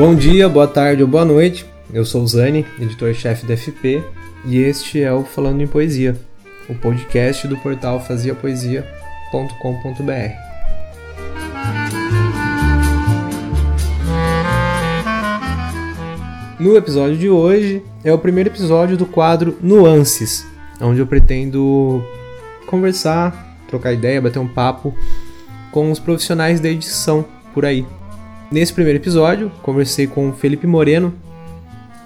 Bom dia, boa tarde ou boa noite. Eu sou o Zani, editor-chefe da FP, e este é o Falando em Poesia, o podcast do portal faziapoesia.com.br. No episódio de hoje é o primeiro episódio do quadro Nuances, onde eu pretendo conversar, trocar ideia, bater um papo com os profissionais da edição por aí. Nesse primeiro episódio, conversei com o Felipe Moreno,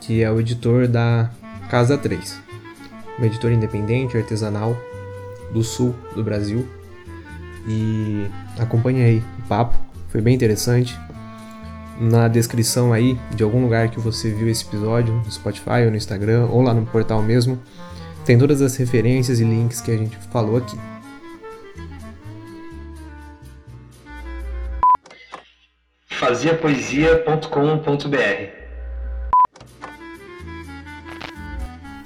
que é o editor da Casa 3, uma editora independente, artesanal do sul do Brasil. E acompanhei o papo, foi bem interessante. Na descrição aí de algum lugar que você viu esse episódio, no Spotify ou no Instagram, ou lá no portal mesmo, tem todas as referências e links que a gente falou aqui. faziapoesia.com.br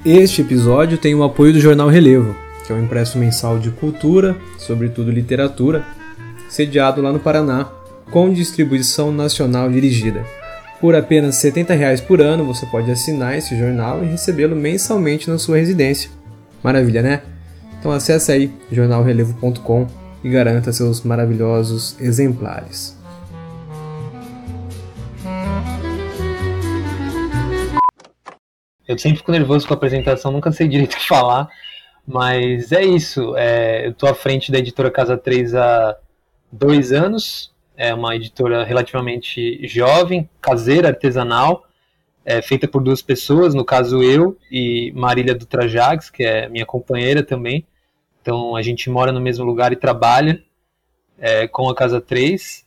Este episódio tem o apoio do Jornal Relevo, que é um impresso mensal de cultura, sobretudo literatura, sediado lá no Paraná, com distribuição nacional dirigida. Por apenas 70 reais por ano, você pode assinar esse jornal e recebê-lo mensalmente na sua residência. Maravilha, né? Então acesse aí jornalrelevo.com e garanta seus maravilhosos exemplares. Eu sempre fico nervoso com a apresentação, nunca sei direito o que falar, mas é isso. É, eu estou à frente da editora Casa 3 há dois anos. É uma editora relativamente jovem, caseira, artesanal, é, feita por duas pessoas, no caso eu e Marília Dutrajags, que é minha companheira também. Então a gente mora no mesmo lugar e trabalha é, com a Casa 3.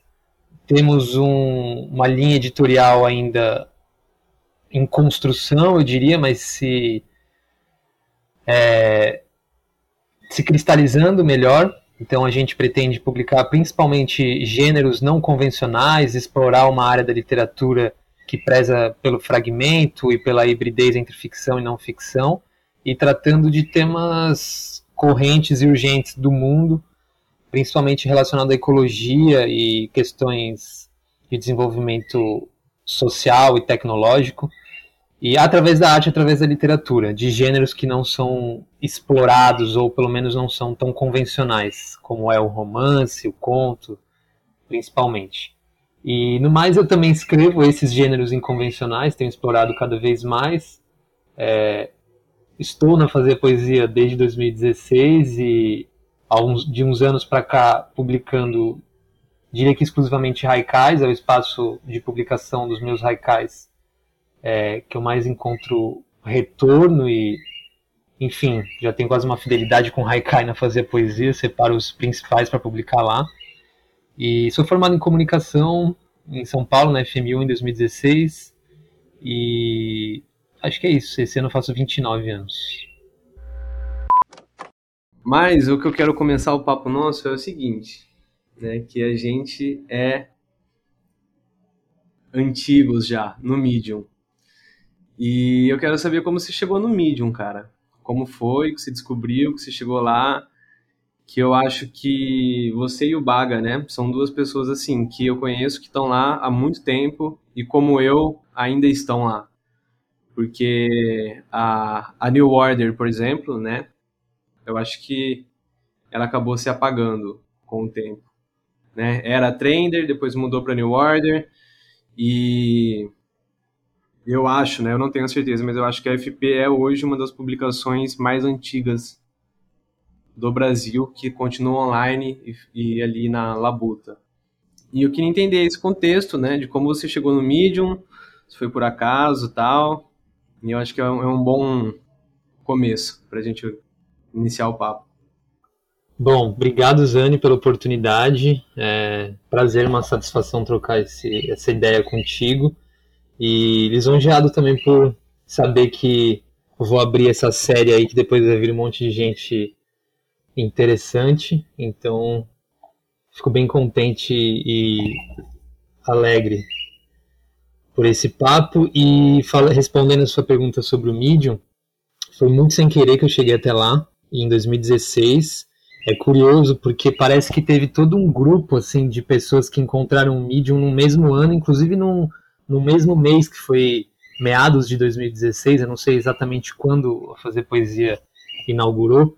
Temos um, uma linha editorial ainda em construção, eu diria, mas se, é, se cristalizando melhor. Então a gente pretende publicar principalmente gêneros não convencionais, explorar uma área da literatura que preza pelo fragmento e pela hibridez entre ficção e não ficção, e tratando de temas correntes e urgentes do mundo, principalmente relacionado à ecologia e questões de desenvolvimento social e tecnológico. E através da arte, através da literatura, de gêneros que não são explorados ou pelo menos não são tão convencionais, como é o romance, o conto, principalmente. E no mais eu também escrevo esses gêneros inconvencionais, tenho explorado cada vez mais. É, estou na Fazer Poesia desde 2016 e de uns anos para cá publicando, diria que exclusivamente haikais, é o espaço de publicação dos meus haikais é, que eu mais encontro retorno e, enfim, já tenho quase uma fidelidade com Haikai na fazer poesia, separo os principais para publicar lá. E sou formado em comunicação em São Paulo, na FMU, em 2016. E acho que é isso. Esse ano eu faço 29 anos. Mas o que eu quero começar o papo nosso é o seguinte, né, que a gente é antigos já no Medium. E eu quero saber como você chegou no Medium, cara. Como foi que você descobriu, que você chegou lá. Que eu acho que você e o Baga, né? São duas pessoas assim que eu conheço que estão lá há muito tempo e como eu ainda estão lá. Porque a, a New Order, por exemplo, né? Eu acho que ela acabou se apagando com o tempo. Né? Era Trender, depois mudou para New Order e eu acho, né? Eu não tenho certeza, mas eu acho que a FP é hoje uma das publicações mais antigas do Brasil que continua online e, e ali na Labuta. E eu queria entender esse contexto, né? De como você chegou no Medium, se foi por acaso tal. E eu acho que é um, é um bom começo para a gente iniciar o papo. Bom, obrigado Zane pela oportunidade. É prazer, uma satisfação trocar esse, essa ideia contigo. E lisonjeado também por saber que vou abrir essa série aí que depois vai vir um monte de gente interessante. Então, fico bem contente e alegre por esse papo. E fala, respondendo a sua pergunta sobre o Medium, foi muito sem querer que eu cheguei até lá, em 2016. É curioso porque parece que teve todo um grupo assim de pessoas que encontraram o Medium no mesmo ano, inclusive num no mesmo mês que foi meados de 2016, eu não sei exatamente quando a Fazer Poesia inaugurou,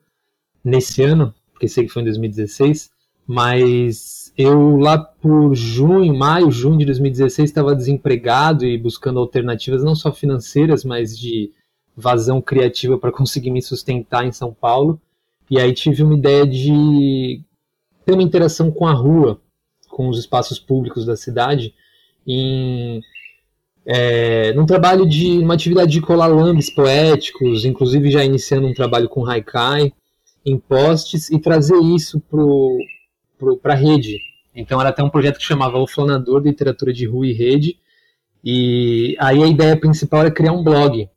nesse ano, porque sei que foi em 2016, mas eu lá por junho, maio, junho de 2016 estava desempregado e buscando alternativas não só financeiras, mas de vazão criativa para conseguir me sustentar em São Paulo. E aí tive uma ideia de ter uma interação com a rua, com os espaços públicos da cidade, em é, num trabalho de uma atividade de colar lambes poéticos, inclusive já iniciando um trabalho com haikai em postes e trazer isso para a rede. Então era até um projeto que chamava O Flanador de Literatura de Rua e Rede. E aí a ideia principal era criar um blog.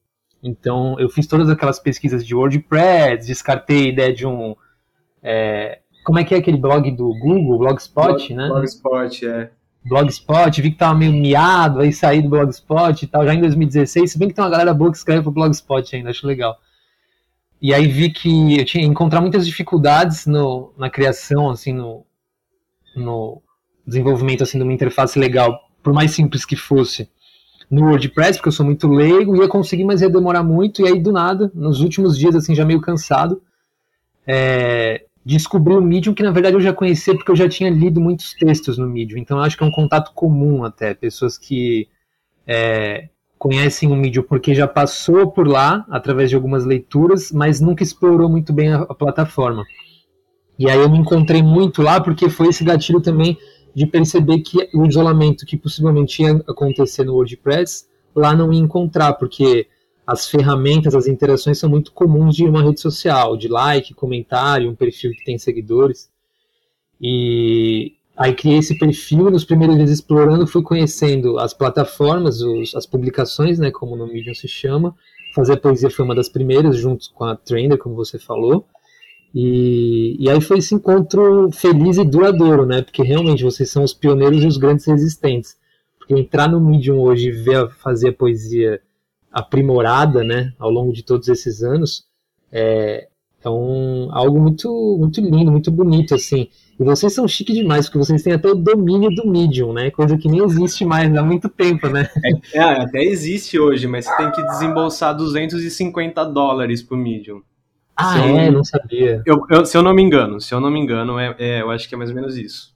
Então eu fiz todas aquelas pesquisas de WordPress, descartei a ideia de um. É, como é que é aquele blog do Google, Blogspot, Blog, né? Blogspot, é. Blogspot, vi que tava meio miado, aí saí do Blogspot e tal, já em 2016, se bem que tem uma galera boa que escreve pro Blogspot ainda, acho legal. E aí vi que eu tinha encontrar muitas dificuldades no, na criação, assim, no, no desenvolvimento assim de uma interface legal, por mais simples que fosse, no WordPress, porque eu sou muito leigo, ia conseguir, mas ia demorar muito, e aí do nada, nos últimos dias, assim, já meio cansado, é, descobri o Medium, que na verdade eu já conhecia porque eu já tinha lido muitos textos no Medium, então acho que é um contato comum até, pessoas que é, conhecem o Medium porque já passou por lá, através de algumas leituras, mas nunca explorou muito bem a, a plataforma. E aí eu me encontrei muito lá porque foi esse gatilho também de perceber que o isolamento que possivelmente ia acontecer no WordPress, lá não ia encontrar, porque as ferramentas, as interações são muito comuns de uma rede social, de like, comentário, um perfil que tem seguidores. E aí criei esse perfil, nos primeiros dias explorando, fui conhecendo as plataformas, os, as publicações, né, como no Medium se chama. Fazer a poesia foi uma das primeiras, junto com a Trender, como você falou. E, e aí foi esse encontro feliz e duradouro, né? Porque realmente vocês são os pioneiros e os grandes resistentes. Porque entrar no Medium hoje e ver fazer a poesia aprimorada, né, ao longo de todos esses anos, é, é um, algo muito, muito lindo, muito bonito, assim. E vocês são chique demais, porque vocês têm até o domínio do Medium, né? Coisa que nem existe mais há muito tempo, né? É, é até existe hoje, mas você tem que desembolsar 250 dólares pro Medium. Ah, é? Não sabia. Eu, eu, se eu não me engano, se eu não me engano, é, é, eu acho que é mais ou menos isso.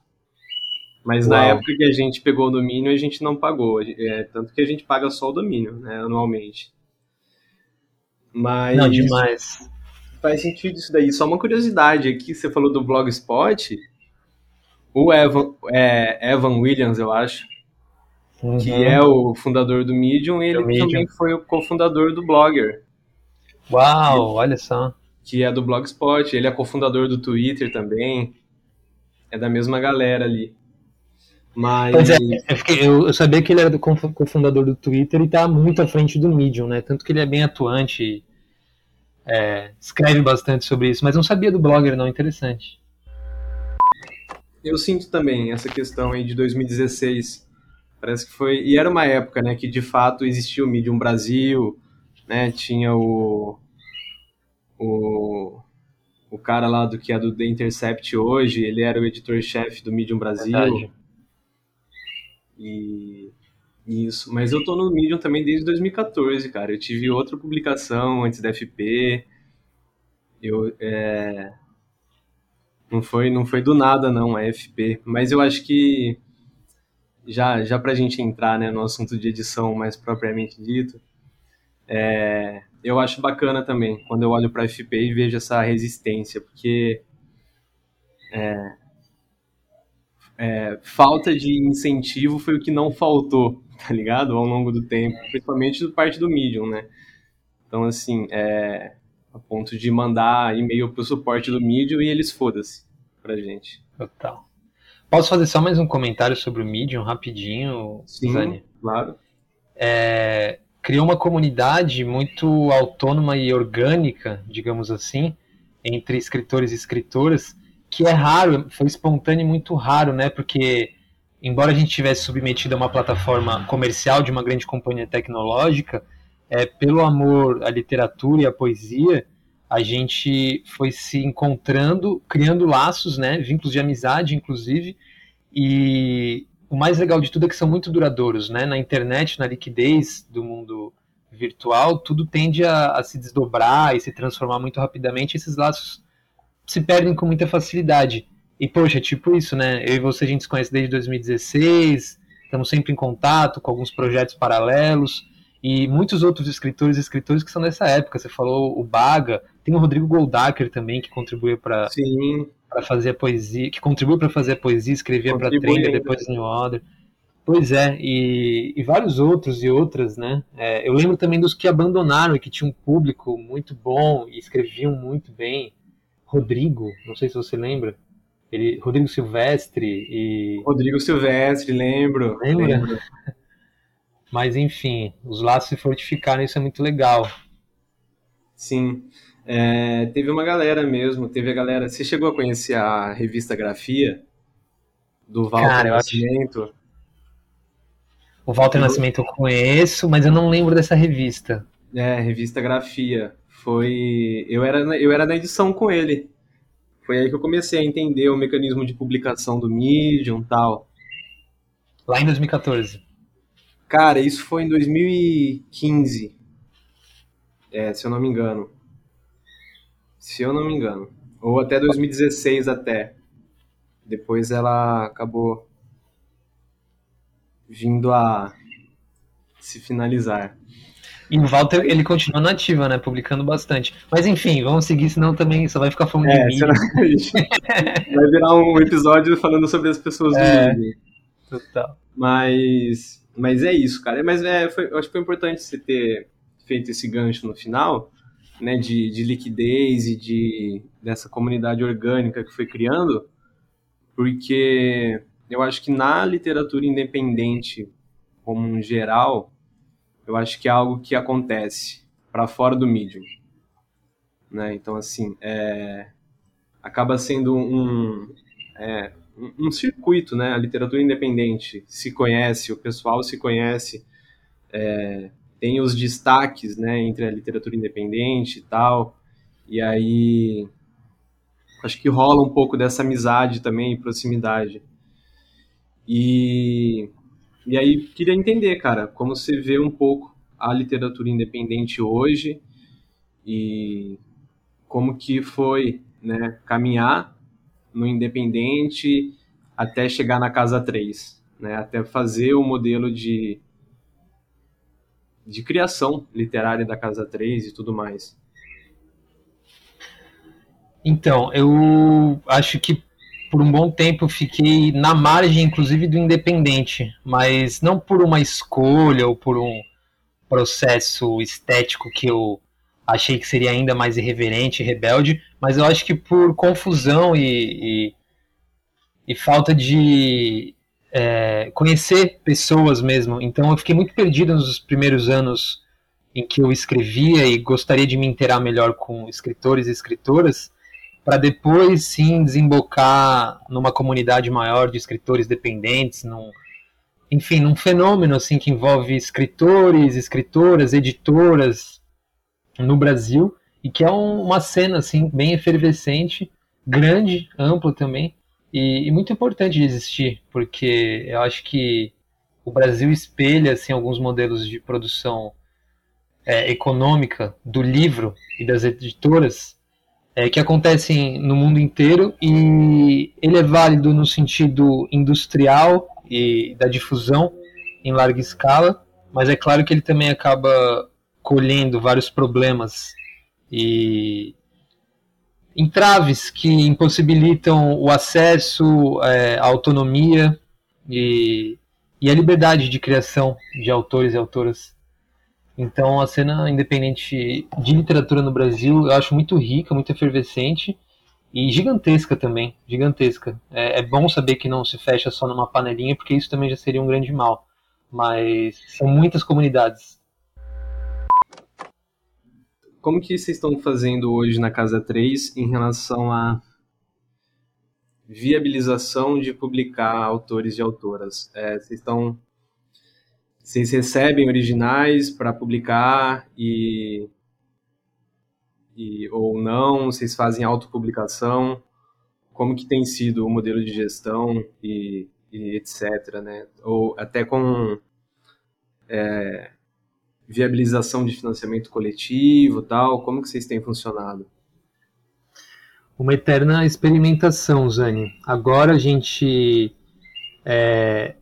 Mas Uau. na época que a gente pegou o domínio, a gente não pagou. É, tanto que a gente paga só o domínio, né, anualmente. Mas. Não, demais. Faz sentido isso daí. Só uma curiosidade aqui, você falou do Blogspot. O Evan, é, Evan Williams, eu acho, uhum. que é o fundador do Medium, ele Medium. também foi o cofundador do Blogger. Uau, olha só. Que é do Blogspot, ele é cofundador do Twitter também. É da mesma galera ali. Mas... Pois é, eu, fiquei, eu, sabia que ele era do cofundador do Twitter e tá muito à frente do Medium, né? Tanto que ele é bem atuante, é, escreve bastante sobre isso, mas não sabia do blogger, não, interessante. Eu sinto também essa questão aí de 2016. Parece que foi. E era uma época, né, que de fato existia o Medium Brasil, né? Tinha o. O, o cara lá do que é do The Intercept hoje, ele era o editor-chefe do Medium Brasil. Verdade. E isso, mas eu tô no Medium também desde 2014, cara. Eu tive outra publicação antes da FP. Eu é... não foi não foi do nada não a FP, mas eu acho que já já pra gente entrar, né, no assunto de edição mais propriamente dito, é... eu acho bacana também quando eu olho para FP e vejo essa resistência, porque é, é, falta de incentivo foi o que não faltou, tá ligado? Ao longo do tempo, principalmente do parte do Medium, né? Então, assim, é, a ponto de mandar e-mail pro suporte do Medium e eles foda-se pra gente. Total. Posso fazer só mais um comentário sobre o Medium rapidinho, Sim, claro. É, criou uma comunidade muito autônoma e orgânica, digamos assim, entre escritores e escritoras, que é raro, foi espontâneo e muito raro, né? Porque embora a gente tivesse submetido a uma plataforma comercial de uma grande companhia tecnológica, é, pelo amor à literatura e à poesia, a gente foi se encontrando, criando laços, né, vínculos de amizade, inclusive, e o mais legal de tudo é que são muito duradouros, né? Na internet, na liquidez do mundo virtual, tudo tende a, a se desdobrar e se transformar muito rapidamente. Esses laços se perdem com muita facilidade. E, poxa, é tipo isso, né? Eu e você a gente se conhece desde 2016, estamos sempre em contato com alguns projetos paralelos e muitos outros escritores e escritores que são dessa época. Você falou o Baga, tem o Rodrigo Goldacker também que contribuiu para para fazer a poesia, que contribuiu para fazer a poesia, escrevia para trilha, depois New Order. Pois é, e, e, vários outros e outras, né? É, eu lembro também dos que abandonaram e que tinham um público muito bom e escreviam muito bem. Rodrigo, não sei se você lembra. Ele, Rodrigo Silvestre e. Rodrigo Silvestre, lembro. Lembra? Lembro. Mas enfim, os laços se fortificaram, isso é muito legal. Sim. É, teve uma galera mesmo, teve a galera. Você chegou a conhecer a revista Grafia? Do Walter Cara, Nascimento? Acho... O Walter eu... Nascimento eu conheço, mas eu não lembro dessa revista. É, revista Grafia. Foi. Eu era, eu era na edição com ele. Foi aí que eu comecei a entender o mecanismo de publicação do Medium e tal. Lá em 2014. Cara, isso foi em 2015. É, se eu não me engano. Se eu não me engano. Ou até 2016 até. Depois ela acabou vindo a se finalizar. E o Walter, ele continua nativa, né? Publicando bastante. Mas enfim, vamos seguir, senão também só vai ficar falando é, de mim. vai virar um episódio falando sobre as pessoas é, do Total. Mas, mas é isso, cara. Mas é, foi, eu acho que foi importante você ter feito esse gancho no final, né, de, de liquidez e de dessa comunidade orgânica que foi criando, porque eu acho que na literatura independente, como um geral, eu acho que é algo que acontece para fora do medium. Né? Então, assim, é, acaba sendo um, é, um circuito, né? A literatura independente se conhece, o pessoal se conhece, é, tem os destaques, né, entre a literatura independente e tal, e aí acho que rola um pouco dessa amizade também, proximidade. E, e aí queria entender, cara, como você vê um pouco a literatura independente hoje e como que foi, né, caminhar no independente até chegar na casa 3, né, até fazer o modelo de de criação literária da Casa 3 e tudo mais? Então, eu acho que por um bom tempo fiquei na margem, inclusive, do independente, mas não por uma escolha ou por um processo estético que eu achei que seria ainda mais irreverente e rebelde, mas eu acho que por confusão e, e, e falta de é, conhecer pessoas mesmo. Então eu fiquei muito perdido nos primeiros anos em que eu escrevia e gostaria de me inteirar melhor com escritores e escritoras, para depois sim desembocar numa comunidade maior de escritores dependentes, num, enfim, num fenômeno assim que envolve escritores, escritoras, editoras no Brasil e que é um, uma cena assim bem efervescente, grande, ampla também e, e, muito importante de existir, porque eu acho que o Brasil espelha assim, alguns modelos de produção é, econômica do livro e das editoras é, que acontecem no mundo inteiro e ele é válido no sentido industrial e da difusão em larga escala, mas é claro que ele também acaba colhendo vários problemas e entraves que impossibilitam o acesso é, à autonomia e, e a liberdade de criação de autores e autoras. Então, a cena independente de literatura no Brasil eu acho muito rica, muito efervescente e gigantesca também, gigantesca. É, é bom saber que não se fecha só numa panelinha, porque isso também já seria um grande mal. Mas são muitas comunidades como que vocês estão fazendo hoje na Casa 3 em relação à viabilização de publicar autores e autoras? É, vocês estão vocês recebem originais para publicar e, e ou não? Vocês fazem autopublicação? Como que tem sido o modelo de gestão e, e etc, né? Ou até com é, viabilização de financiamento coletivo, tal. Como que vocês têm funcionado? Uma eterna experimentação, Zani. Agora a gente é,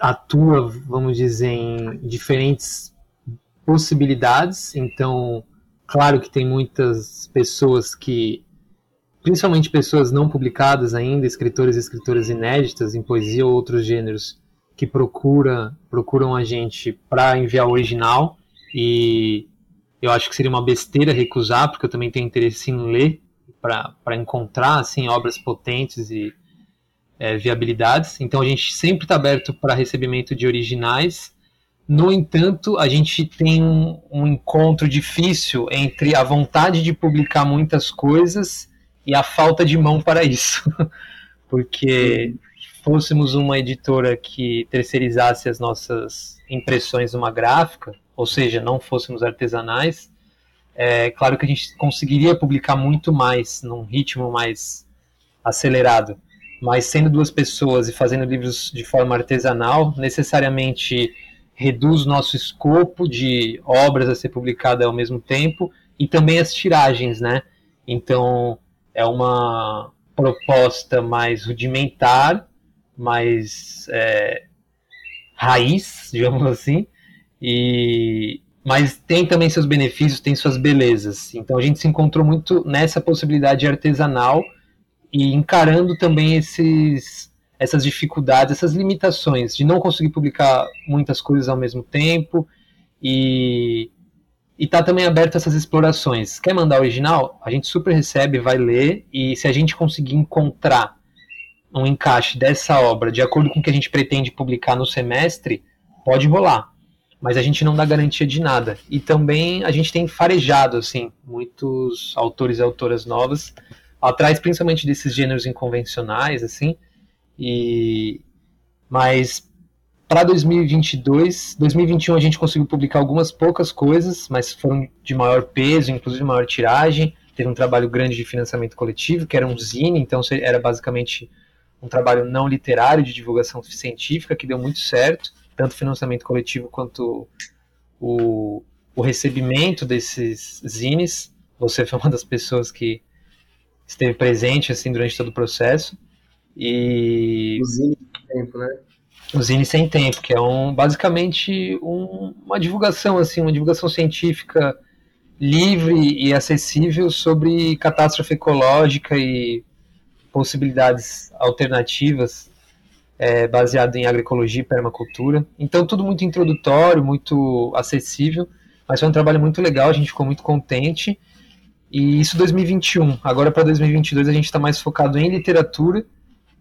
atua, vamos dizer, em diferentes possibilidades. Então, claro que tem muitas pessoas que, principalmente pessoas não publicadas ainda, escritores e escritoras inéditas em poesia ou outros gêneros, que procura, procuram a gente para enviar o original. E eu acho que seria uma besteira recusar, porque eu também tenho interesse em ler para encontrar assim obras potentes e é, viabilidades. Então a gente sempre está aberto para recebimento de originais. No entanto, a gente tem um, um, encontro difícil entre a vontade de publicar muitas coisas e a falta de mão para isso. Porque fôssemos uma editora que terceirizasse as nossas impressões numa gráfica, ou seja, não fôssemos artesanais, é claro que a gente conseguiria publicar muito mais, num ritmo mais acelerado mas sendo duas pessoas e fazendo livros de forma artesanal, necessariamente reduz nosso escopo de obras a ser publicada ao mesmo tempo e também as tiragens, né? Então é uma proposta mais rudimentar, mais é, raiz, digamos assim, e mas tem também seus benefícios, tem suas belezas. Então a gente se encontrou muito nessa possibilidade artesanal e encarando também esses, essas dificuldades, essas limitações de não conseguir publicar muitas coisas ao mesmo tempo e está também aberto a essas explorações. Quer mandar original? A gente super recebe, vai ler e se a gente conseguir encontrar um encaixe dessa obra de acordo com o que a gente pretende publicar no semestre, pode rolar. Mas a gente não dá garantia de nada. E também a gente tem farejado assim muitos autores e autoras novas atrás principalmente desses gêneros inconvencionais, assim, e mas para 2022, 2021 a gente conseguiu publicar algumas poucas coisas, mas foram de maior peso, inclusive maior tiragem. Teve um trabalho grande de financiamento coletivo, que era um zine, então era basicamente um trabalho não literário de divulgação científica que deu muito certo, tanto financiamento coletivo quanto o, o recebimento desses zines. Você foi uma das pessoas que esteve presente assim durante todo o processo. E o Zine sem tempo, né? O Zine sem tempo, que é um basicamente um, uma divulgação assim, uma divulgação científica livre e acessível sobre catástrofe ecológica e possibilidades alternativas é, baseado em agroecologia e permacultura. Então tudo muito introdutório, muito acessível, mas foi um trabalho muito legal, a gente ficou muito contente e isso 2021. Agora para 2022 a gente está mais focado em literatura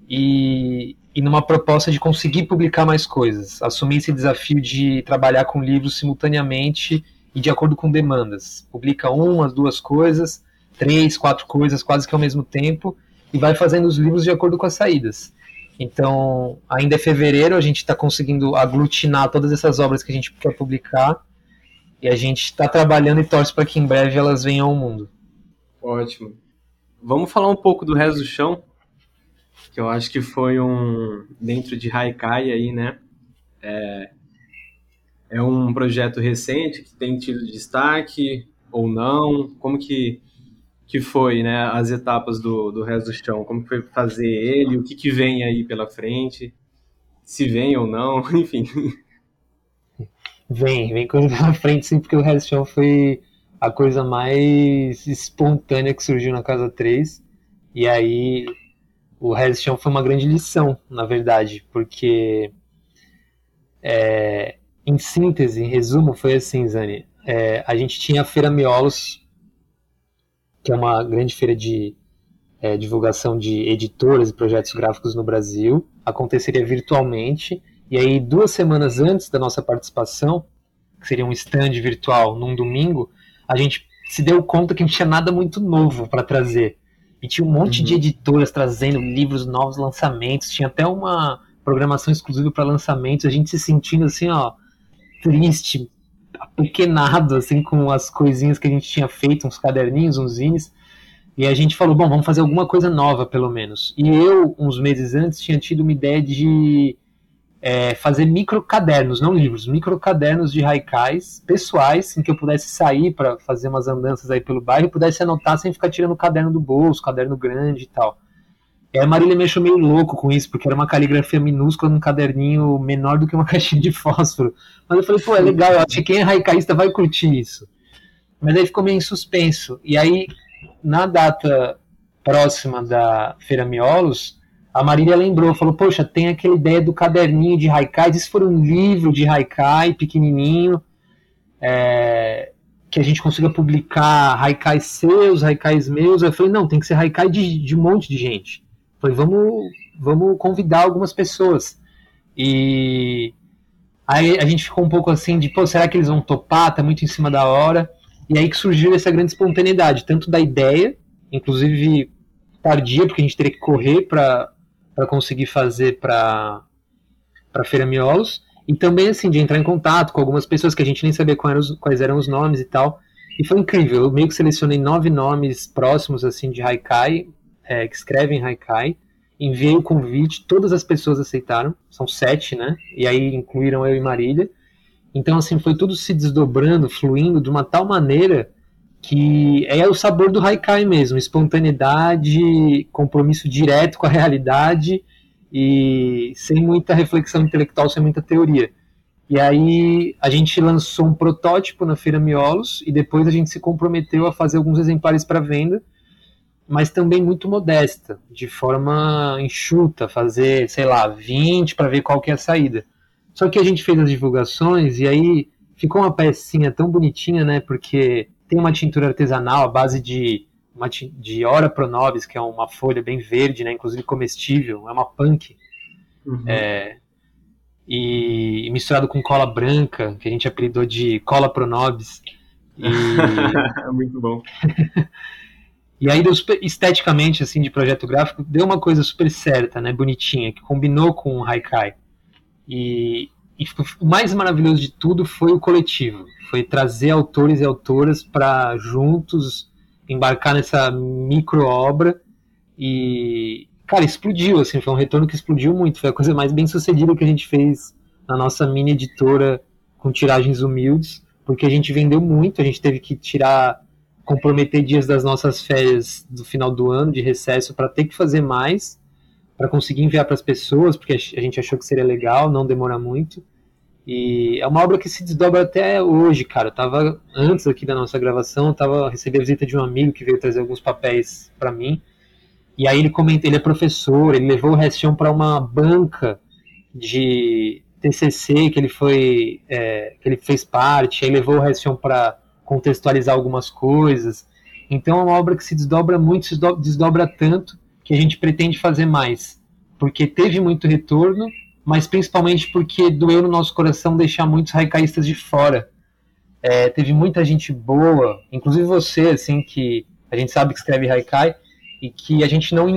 e, e numa proposta de conseguir publicar mais coisas. Assumir esse desafio de trabalhar com livros simultaneamente e de acordo com demandas. Publica uma, duas coisas, três, quatro coisas quase que ao mesmo tempo e vai fazendo os livros de acordo com as saídas. Então, ainda é fevereiro, a gente está conseguindo aglutinar todas essas obras que a gente quer publicar e a gente está trabalhando e torce para que em breve elas venham ao mundo. Ótimo. Vamos falar um pouco do resto do chão, que eu acho que foi um dentro de Haikai aí, né? É, é um projeto recente que tem tido destaque ou não? Como que que foi, né? As etapas do, do resto do chão? Como foi fazer ele? O que que vem aí pela frente? Se vem ou não? Enfim. Vem, vem coisa pela frente, sim, porque o resto do chão foi a coisa mais espontânea que surgiu na Casa 3. E aí o Redstone foi uma grande lição, na verdade, porque é, em síntese, em resumo, foi assim, Zani. É, a gente tinha a Feira Miolos, que é uma grande feira de é, divulgação de editoras e projetos gráficos no Brasil. Aconteceria virtualmente. E aí, duas semanas antes da nossa participação, que seria um stand virtual num domingo, a gente se deu conta que não tinha nada muito novo para trazer. E tinha um monte uhum. de editoras trazendo livros, novos lançamentos, tinha até uma programação exclusiva para lançamentos, a gente se sentindo assim, ó, triste, apequenado, assim, com as coisinhas que a gente tinha feito, uns caderninhos, uns zines. E a gente falou, bom, vamos fazer alguma coisa nova, pelo menos. E eu, uns meses antes, tinha tido uma ideia de é, fazer micro cadernos, não livros, micro cadernos de haikais pessoais, em que eu pudesse sair para fazer umas andanças aí pelo bairro e pudesse anotar sem ficar tirando o caderno do bolso, caderno grande e tal. E a Marília me achou meio louco com isso, porque era uma caligrafia minúscula num caderninho menor do que uma caixinha de fósforo. Mas eu falei, pô, é legal, eu acho que quem é haikaísta vai curtir isso. Mas aí ficou meio em suspenso. E aí, na data próxima da Feira Miolos, a Marília lembrou, falou, poxa, tem aquela ideia do caderninho de haikai, se for um livro de haikai, pequenininho, é, que a gente consiga publicar haikais seus, haikais meus. Eu falei, não, tem que ser haikai de, de um monte de gente. Falei, vamos, vamos convidar algumas pessoas. E aí a gente ficou um pouco assim de, pô, será que eles vão topar? Tá muito em cima da hora. E aí que surgiu essa grande espontaneidade, tanto da ideia, inclusive tardia, porque a gente teria que correr para conseguir fazer para para Feira Miolos, e também assim de entrar em contato com algumas pessoas que a gente nem sabia quais eram os, quais eram os nomes e tal. E foi incrível, eu meio que selecionei nove nomes próximos assim de Haikai, é, que escrevem Haikai, enviei o convite, todas as pessoas aceitaram, são sete, né? E aí incluíram eu e Marília. Então, assim, foi tudo se desdobrando, fluindo de uma tal maneira que é o sabor do Haikai mesmo, espontaneidade, compromisso direto com a realidade e sem muita reflexão intelectual, sem muita teoria. E aí a gente lançou um protótipo na Feira Miolos e depois a gente se comprometeu a fazer alguns exemplares para venda mas também muito modesta, de forma enxuta, fazer, sei lá, 20 para ver qual que é a saída. Só que a gente fez as divulgações e aí ficou uma pecinha tão bonitinha, né? Porque tem uma tintura artesanal à base de uma de Ora Pronobis, que é uma folha bem verde, né? Inclusive comestível, é uma punk. Uhum. É, e, e, misturado com cola branca, que a gente apelidou de cola Pronobis. E... Muito bom. E aí, esteticamente, assim, de projeto gráfico, deu uma coisa super certa, né, bonitinha, que combinou com o Haikai. E, e o mais maravilhoso de tudo foi o coletivo, foi trazer autores e autoras para juntos embarcar nessa micro obra. E, cara, explodiu, assim, foi um retorno que explodiu muito, foi a coisa mais bem sucedida que a gente fez na nossa mini editora com tiragens humildes, porque a gente vendeu muito, a gente teve que tirar comprometer dias das nossas férias do final do ano de recesso para ter que fazer mais, para conseguir enviar para as pessoas, porque a gente achou que seria legal, não demora muito. E é uma obra que se desdobra até hoje, cara. Eu tava antes aqui da nossa gravação, eu tava recebi a visita de um amigo que veio trazer alguns papéis para mim. E aí ele comenta, ele é professor, ele levou o Restion para uma banca de TCC que ele foi, é, que ele fez parte, aí levou o Restion para contextualizar algumas coisas. Então é uma obra que se desdobra muito, se desdobra tanto que a gente pretende fazer mais, porque teve muito retorno, mas principalmente porque doeu no nosso coração deixar muitos haicaístas de fora. É, teve muita gente boa, inclusive você, assim, que a gente sabe que escreve haikai, e que a gente não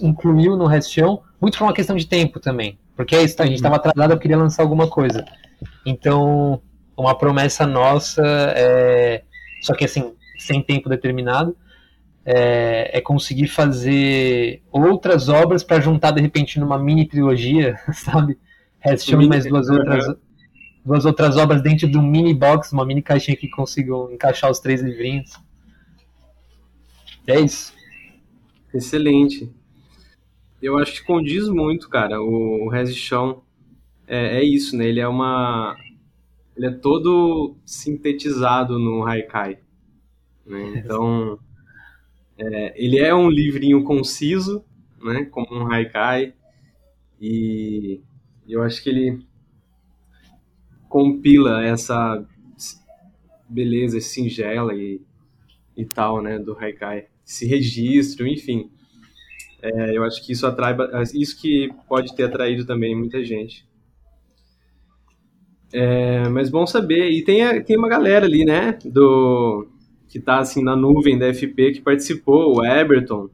incluiu no Restião, muito por uma questão de tempo também, porque é isso, a gente estava uhum. atrasado, eu queria lançar alguma coisa. Então, uma promessa nossa, é, só que assim, sem tempo determinado, é, é conseguir fazer outras obras para juntar de repente numa mini trilogia, sabe? Restam mais duas outras, duas outras obras dentro de um mini box, uma mini caixinha que consigam encaixar os três livrinhos. É isso. Excelente. Eu acho que condiz muito, cara. O, o Resichão é, é isso, né? Ele é uma ele é todo sintetizado no Haikai. Né? Então, é, ele é um livrinho conciso, né? como um Haikai, e eu acho que ele compila essa beleza singela e, e tal, né, do Haikai, esse registro, enfim. É, eu acho que isso atrai, isso que pode ter atraído também muita gente. É, mas bom saber. E tem, tem uma galera ali, né? Do, que tá assim na nuvem da FP que participou, o Eberton,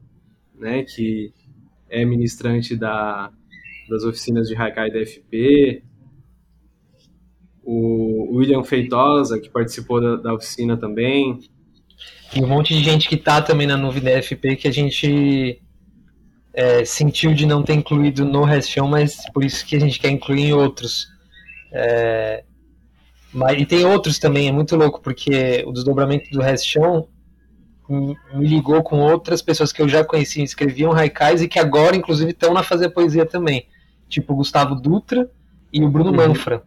né? Que é ministrante da, das oficinas de Haikai da FP. O William Feitosa, que participou da, da oficina também. E um monte de gente que tá também na nuvem da FP que a gente é, sentiu de não ter incluído no Restion, mas por isso que a gente quer incluir em outros. É, mas, e tem outros também, é muito louco, porque o desdobramento do Restion me ligou com outras pessoas que eu já conhecia, escreviam haikais e que agora, inclusive, estão na Fazer Poesia também. Tipo o Gustavo Dutra e o Bruno uhum. Manfra.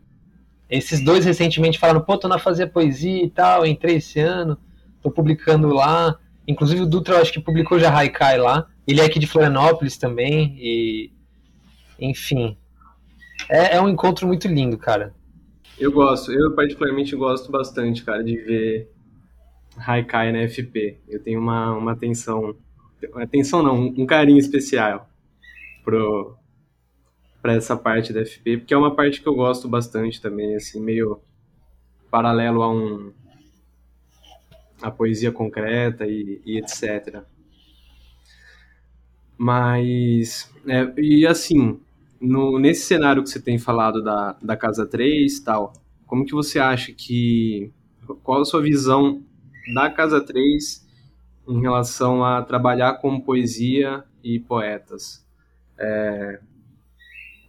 Esses dois recentemente falaram, pô, tô na Fazer Poesia e tal, entrei esse ano, tô publicando lá. Inclusive o Dutra, eu acho que publicou já haikai lá. Ele é aqui de Florianópolis também, e... Enfim. É, é um encontro muito lindo, cara. Eu gosto, eu particularmente gosto bastante, cara, de ver Haikai na FP. Eu tenho uma, uma atenção, atenção não, um carinho especial pro para essa parte da FP, porque é uma parte que eu gosto bastante também, assim, meio paralelo a um a poesia concreta e, e etc. Mas, é, e assim, no, nesse cenário que você tem falado da, da Casa 3 tal, como que você acha que, qual a sua visão da Casa 3 em relação a trabalhar com poesia e poetas. É,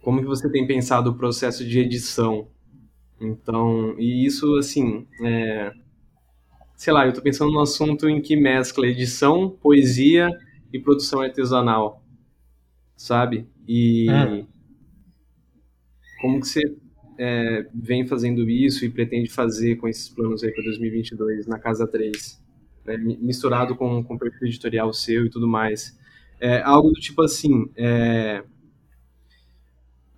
como que você tem pensado o processo de edição? Então, e isso, assim, é, sei lá, eu estou pensando num assunto em que mescla edição, poesia e produção artesanal, sabe? E é. Como que você é, vem fazendo isso e pretende fazer com esses planos aí para 2022 na Casa 3, né, misturado com, com o perfil editorial seu e tudo mais. É, algo do tipo assim, é,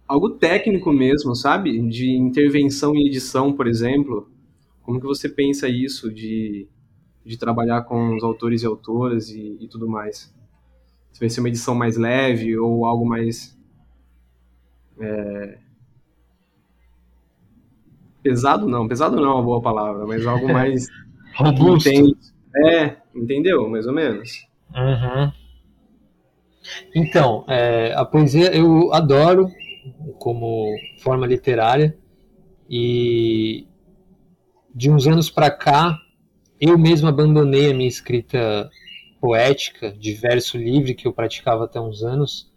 algo técnico mesmo, sabe? De intervenção em edição, por exemplo. Como que você pensa isso de, de trabalhar com os autores e autoras e, e tudo mais? Se vai ser uma edição mais leve ou algo mais é, pesado não, pesado não é uma boa palavra, mas algo mais robusto. É, entendeu? Mais ou menos. Uhum. Então, é, a poesia eu adoro como forma literária e de uns anos para cá eu mesmo abandonei a minha escrita poética de verso livre que eu praticava até uns anos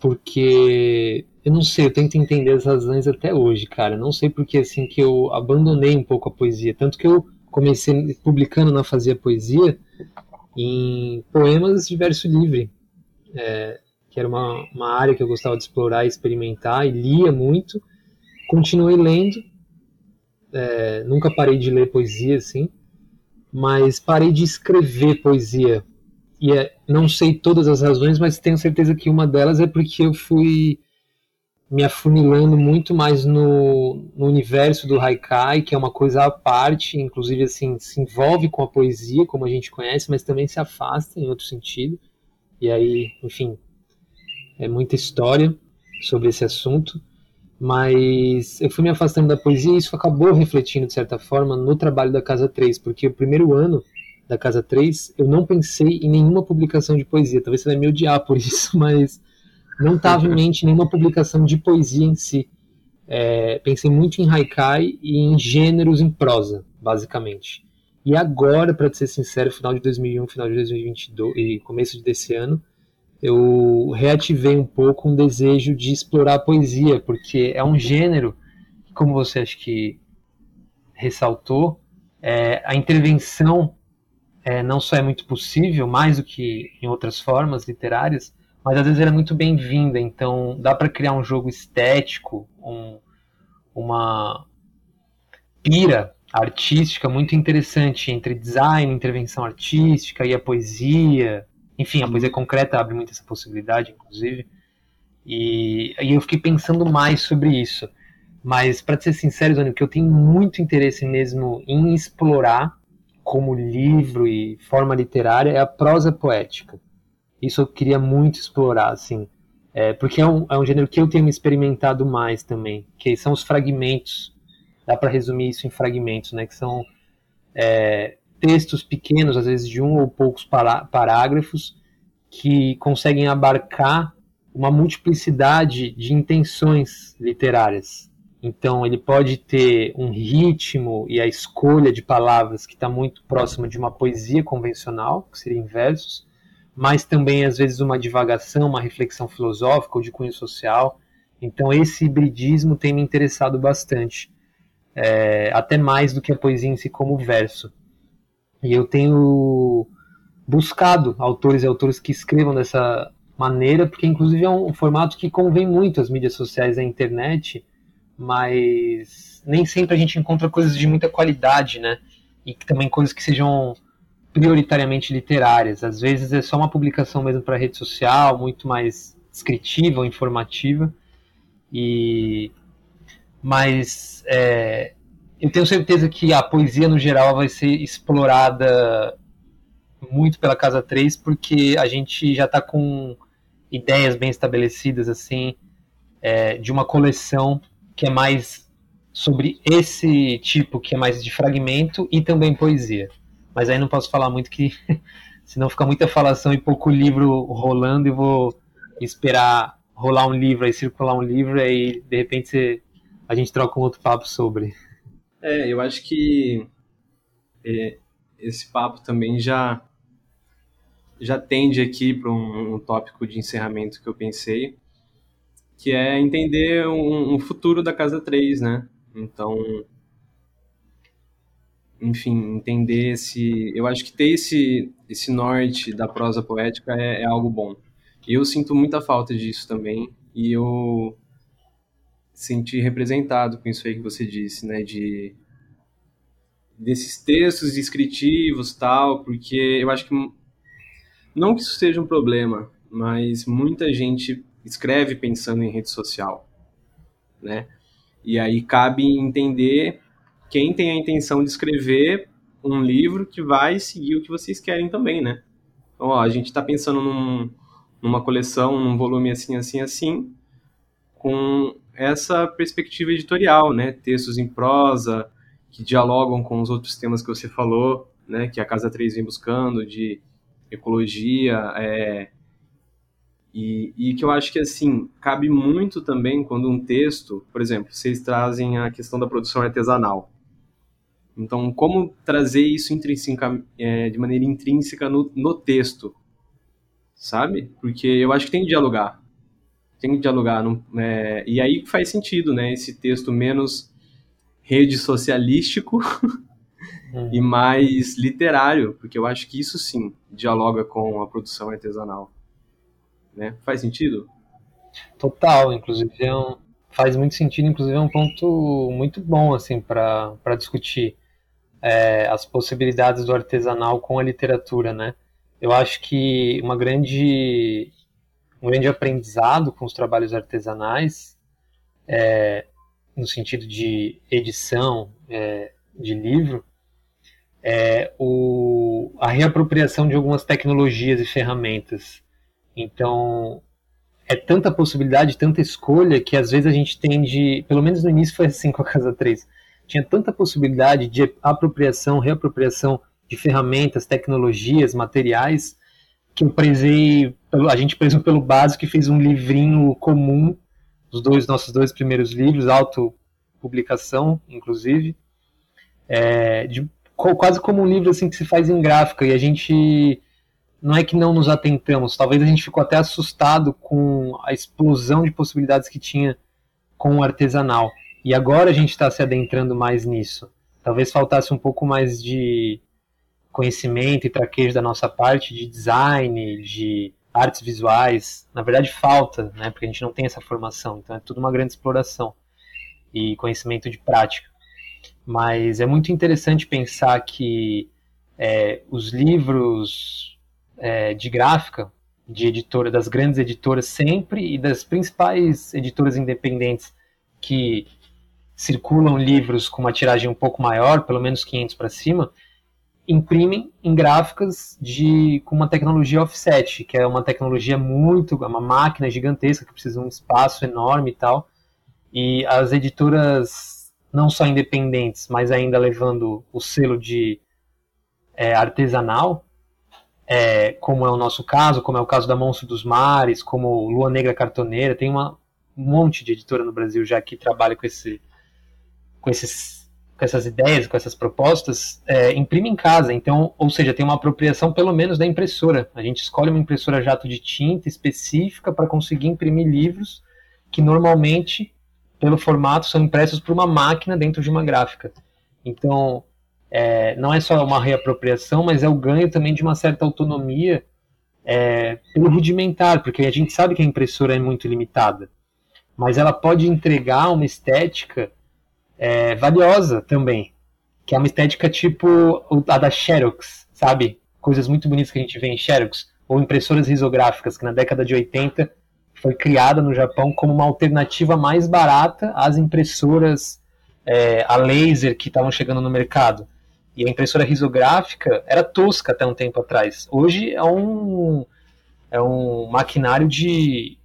porque eu não sei, eu tento entender as razões até hoje, cara. Não sei porque assim que eu abandonei um pouco a poesia, tanto que eu comecei publicando na Fazia Poesia em poemas de verso livre, é, que era uma, uma área que eu gostava de explorar e experimentar, e lia muito. Continuei lendo, é, nunca parei de ler poesia assim, mas parei de escrever poesia. E é, não sei todas as razões, mas tenho certeza que uma delas é porque eu fui me afunilando muito mais no, no, universo do haikai, que é uma coisa à parte, inclusive assim, se envolve com a poesia, como a gente conhece, mas também se afasta em outro sentido. E aí, enfim, é muita história sobre esse assunto, mas eu fui me afastando da poesia e isso acabou refletindo de certa forma no trabalho da Casa 3, porque o primeiro ano da Casa 3 eu não pensei em nenhuma publicação de poesia. Talvez você vai me odiar por isso, mas não estava em mente nenhuma publicação de poesia em si. É, pensei muito em haikai e em gêneros em prosa, basicamente. E agora, para ser sincero, final de 2001, final de 2022 e começo desse ano, eu reativei um pouco um desejo de explorar a poesia, porque é um gênero, como você acho que ressaltou, é, a intervenção é, não só é muito possível, mais do que em outras formas literárias, mas às vezes ela é muito bem-vinda, então dá para criar um jogo estético, um, uma pira artística muito interessante entre design, intervenção artística e a poesia. Enfim, a poesia concreta abre muito essa possibilidade, inclusive. E, e eu fiquei pensando mais sobre isso. Mas, para ser sincero, Zônio, o que eu tenho muito interesse mesmo em explorar como livro e forma literária é a prosa poética. Isso eu queria muito explorar, assim. É, porque é um, é um gênero que eu tenho experimentado mais também, que são os fragmentos. Dá para resumir isso em fragmentos, né? Que são é, textos pequenos, às vezes de um ou poucos parágrafos, que conseguem abarcar uma multiplicidade de intenções literárias. Então ele pode ter um ritmo e a escolha de palavras que está muito próxima de uma poesia convencional, que seria em versos, mas também às vezes uma divagação, uma reflexão filosófica ou de cunho social. Então esse hibridismo tem me interessado bastante, é, até mais do que a poesia em si como verso. E eu tenho buscado autores e autores que escrevam dessa maneira, porque inclusive é um formato que convém muito às mídias sociais, à internet, mas nem sempre a gente encontra coisas de muita qualidade, né? E também coisas que sejam prioritariamente literárias. Às vezes é só uma publicação mesmo para rede social, muito mais descritiva ou informativa. E mas é, eu tenho certeza que a poesia no geral vai ser explorada muito pela Casa 3, porque a gente já está com ideias bem estabelecidas assim é, de uma coleção que é mais sobre esse tipo que é mais de fragmento e também poesia. Mas aí não posso falar muito que senão fica muita falação e pouco livro rolando e vou esperar rolar um livro aí circular um livro aí de repente você, a gente troca um outro papo sobre. É, eu acho que é, esse papo também já já tende aqui para um, um, tópico de encerramento que eu pensei, que é entender um, um, futuro da Casa 3, né? Então, enfim, entender esse... Eu acho que ter esse, esse norte da prosa poética é, é algo bom. Eu sinto muita falta disso também, e eu senti representado com isso aí que você disse, né? De desses textos descritivos tal, porque eu acho que não que isso seja um problema, mas muita gente escreve pensando em rede social, né? E aí cabe entender quem tem a intenção de escrever um livro que vai seguir o que vocês querem também, né? Então, ó, a gente está pensando num, numa coleção, num volume assim, assim, assim, com essa perspectiva editorial, né? Textos em prosa que dialogam com os outros temas que você falou, né? Que a Casa 3 vem buscando, de ecologia, é, e, e, que eu acho que, assim, cabe muito também quando um texto, por exemplo, vocês trazem a questão da produção artesanal. Então, como trazer isso intrínseca, é, de maneira intrínseca no, no texto, sabe? Porque eu acho que tem que dialogar. Tem que dialogar. Não, é, e aí faz sentido, né? Esse texto menos rede socialístico uhum. e mais literário, porque eu acho que isso sim dialoga com a produção artesanal. Né? Faz sentido? Total, inclusive é um, faz muito sentido, inclusive é um ponto muito bom assim para discutir é, as possibilidades do artesanal com a literatura, né? Eu acho que uma grande um grande aprendizado com os trabalhos artesanais, é, no sentido de edição é, de livro, é o, a reapropriação de algumas tecnologias e ferramentas. Então, é tanta possibilidade, tanta escolha, que às vezes a gente tende, pelo menos no início foi assim com a Casa 3, tinha tanta possibilidade de apropriação, reapropriação de ferramentas, tecnologias, materiais, que eu prezei, a gente prezou pelo básico e fez um livrinho comum, os dois nossos dois primeiros livros, autopublicação, inclusive, é, de quase como um livro assim que se faz em gráfica e a gente não é que não nos atentamos, talvez a gente ficou até assustado com a explosão de possibilidades que tinha com o artesanal. E agora a gente está se adentrando mais nisso. Talvez faltasse um pouco mais de conhecimento e traquejo da nossa parte de design, de artes visuais. Na verdade, falta, né? Porque a gente não tem essa formação. Então é tudo uma grande exploração e conhecimento de prática. Mas é muito interessante pensar que é, os livros é, de gráfica de editora, das grandes editoras sempre e das principais editoras independentes que circulam livros com uma tiragem um pouco maior, pelo menos 500 para cima, imprimem em gráficas de com uma tecnologia offset, que é uma tecnologia muito, é uma máquina gigantesca que precisa de um espaço enorme e tal. E as editoras não só independentes, mas ainda levando o selo de é, artesanal, é, como é o nosso caso, como é o caso da Monstro dos Mares, como Lua Negra Cartoneira, tem uma, um monte de editora no Brasil já que trabalha com esse com esses com essas ideias, com essas propostas, é, imprime em casa. Então, ou seja, tem uma apropriação pelo menos da impressora. A gente escolhe uma impressora jato de tinta específica para conseguir imprimir livros que normalmente, pelo formato, são impressos por uma máquina dentro de uma gráfica. Então, é, não é só uma reapropriação, mas é o ganho também de uma certa autonomia é, pelo rudimentar, porque a gente sabe que a impressora é muito limitada, mas ela pode entregar uma estética é, valiosa também, que é uma estética tipo a da Xerox, sabe? Coisas muito bonitas que a gente vê em Xerox, ou impressoras risográficas, que na década de 80 foi criada no Japão como uma alternativa mais barata às impressoras é, a laser que estavam chegando no mercado. E a impressora risográfica era tosca até um tempo atrás. Hoje é um, é um maquinário de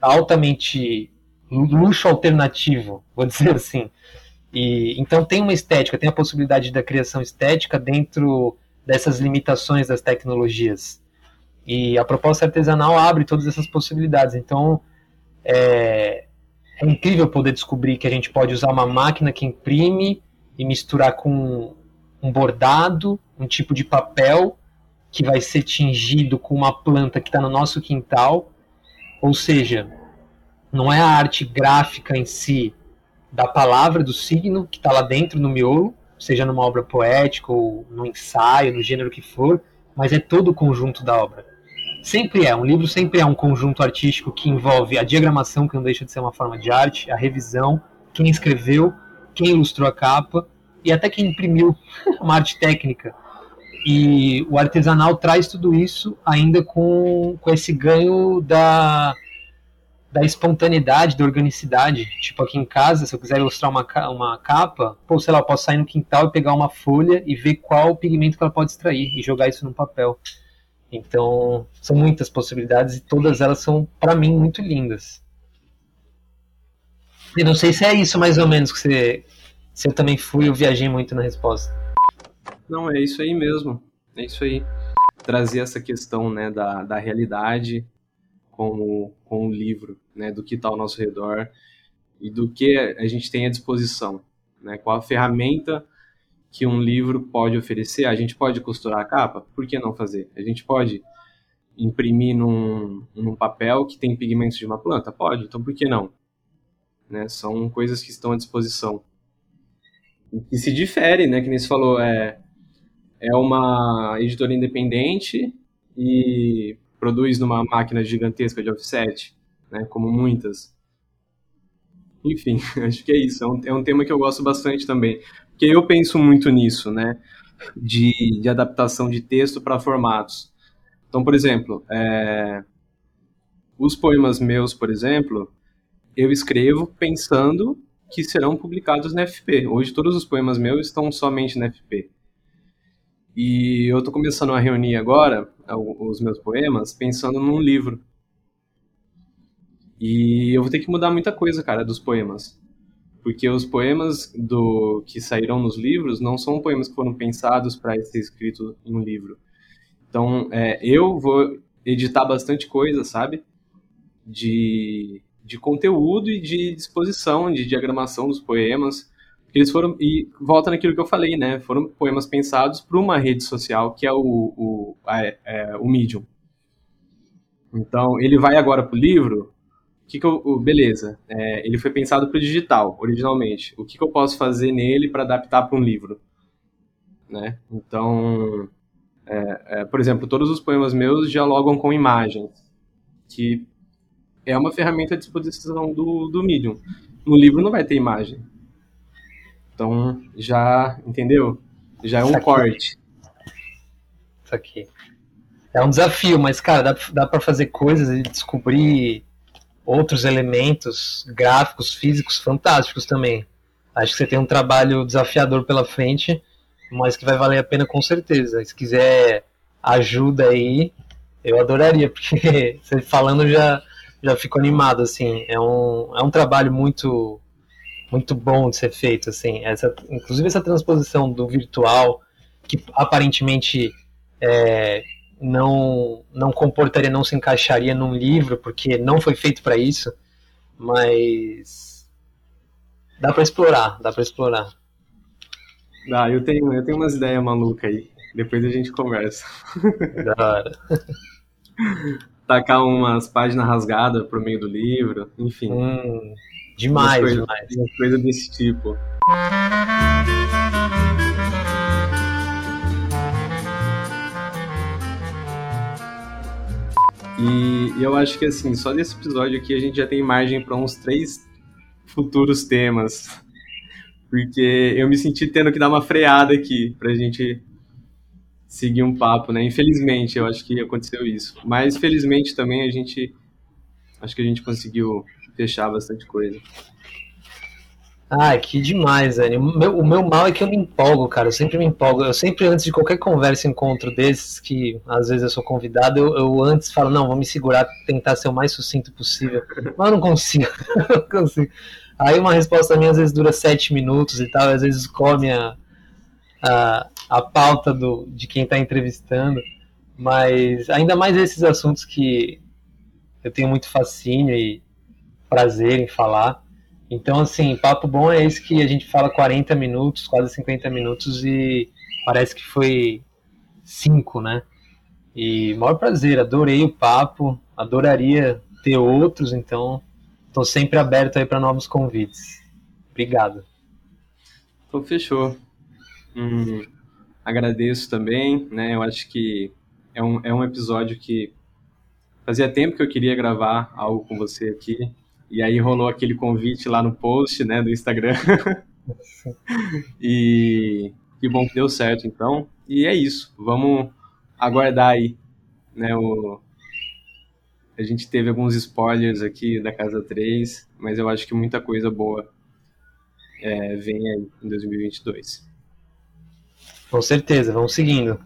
altamente luxo alternativo, vou dizer assim. E, então tem uma estética, tem a possibilidade da criação estética dentro dessas limitações das tecnologias. E a proposta artesanal abre todas essas possibilidades. Então é, é incrível poder descobrir que a gente pode usar uma máquina que imprime e misturar com um bordado, um tipo de papel que vai ser tingido com uma planta que está no nosso quintal. Ou seja, não é a arte gráfica em si da palavra, do signo que está lá dentro no miolo, seja numa obra poética ou no ensaio, no gênero que for, mas é todo o conjunto da obra. Sempre é, um livro sempre é um conjunto artístico que envolve a diagramação, que não deixa de ser uma forma de arte, a revisão, quem escreveu, quem ilustrou a capa e até quem imprimiu uma arte técnica. E o artesanal traz tudo isso ainda com, com esse ganho da, da espontaneidade, da organicidade. Tipo, aqui em casa, se eu quiser ilustrar uma, uma capa, pô, sei lá, eu posso sair no quintal e pegar uma folha e ver qual pigmento que ela pode extrair e jogar isso num papel. Então, são muitas possibilidades e todas elas são, para mim, muito lindas. E não sei se é isso mais ou menos que você. Se eu também fui, eu viajei muito na resposta. Não, é isso aí mesmo. É isso aí. Trazer essa questão né, da, da realidade com o, com o livro, né, do que está ao nosso redor e do que a gente tem à disposição, né, qual a ferramenta que um livro pode oferecer. A gente pode costurar a capa? Por que não fazer? A gente pode imprimir num, num papel que tem pigmentos de uma planta? Pode, então por que não? Né, são coisas que estão à disposição. E se difere, né, que nem você falou, é, é uma editora independente e produz numa máquina gigantesca de offset, né, como muitas. Enfim, acho que é isso. É um, é um tema que eu gosto bastante também, porque eu penso muito nisso, né, de, de adaptação de texto para formatos. Então, por exemplo, é, os poemas meus, por exemplo, eu escrevo pensando que serão publicados na FP. Hoje todos os poemas meus estão somente na FP. E eu estou começando a reunir agora os meus poemas pensando num livro. E eu vou ter que mudar muita coisa, cara, dos poemas. Porque os poemas do que saíram nos livros não são poemas que foram pensados para ser escrito em um livro. Então, é, eu vou editar bastante coisa, sabe? De, de conteúdo e de disposição, de diagramação dos poemas eles foram, e volta naquilo que eu falei, né? Foram poemas pensados para uma rede social que é o, o, a, é, o Medium. Então, ele vai agora para o livro. Que que eu, beleza, é, ele foi pensado para o digital, originalmente. O que, que eu posso fazer nele para adaptar para um livro? Né? Então, é, é, por exemplo, todos os poemas meus dialogam com imagens, que é uma ferramenta à disposição do, do Medium. No livro não vai ter imagem, então, já, entendeu? Já é um corte. Isso aqui. É um desafio, mas, cara, dá, dá para fazer coisas e descobrir outros elementos gráficos, físicos fantásticos também. Acho que você tem um trabalho desafiador pela frente, mas que vai valer a pena com certeza. Se quiser ajuda aí, eu adoraria, porque você falando já, já fico animado, assim. É um, é um trabalho muito muito bom de ser feito, assim. Essa, inclusive essa transposição do virtual, que aparentemente é, não, não comportaria, não se encaixaria num livro, porque não foi feito para isso, mas dá para explorar, dá para explorar. Dá, eu tenho, eu tenho umas ideias malucas aí. Depois a gente conversa. Da hora. Tacar umas páginas rasgadas pro meio do livro, enfim. Hum, demais, coisa, demais. Uma coisa desse tipo. E eu acho que assim, só nesse episódio aqui a gente já tem margem para uns três futuros temas. Porque eu me senti tendo que dar uma freada aqui pra gente seguir um papo, né? Infelizmente, eu acho que aconteceu isso. Mas felizmente também a gente acho que a gente conseguiu fechar bastante coisa. Ah, que demais, velho. O meu, o meu mal é que eu me empolgo, cara. Eu sempre me empolgo. Eu sempre, antes de qualquer conversa, encontro desses, que às vezes eu sou convidado, eu, eu antes falo, não, vou me segurar, tentar ser o mais sucinto possível. Mas eu não consigo. não consigo. Aí uma resposta minha às vezes dura sete minutos e tal, às vezes come a, a, a pauta do, de quem está entrevistando. Mas ainda mais esses assuntos que eu tenho muito fascínio e prazer em falar. Então, assim, papo bom é esse que a gente fala 40 minutos, quase 50 minutos e parece que foi 5, né? E maior prazer, adorei o papo, adoraria ter outros, então estou sempre aberto aí para novos convites. Obrigado. Então, fechou. Hum, agradeço também, né? Eu acho que é um, é um episódio que fazia tempo que eu queria gravar algo com você aqui. E aí rolou aquele convite lá no post, né, do Instagram. e que bom que deu certo, então. E é isso. Vamos aguardar aí, né, o... A gente teve alguns spoilers aqui da Casa 3, mas eu acho que muita coisa boa é, vem aí em 2022. Com certeza, vamos seguindo.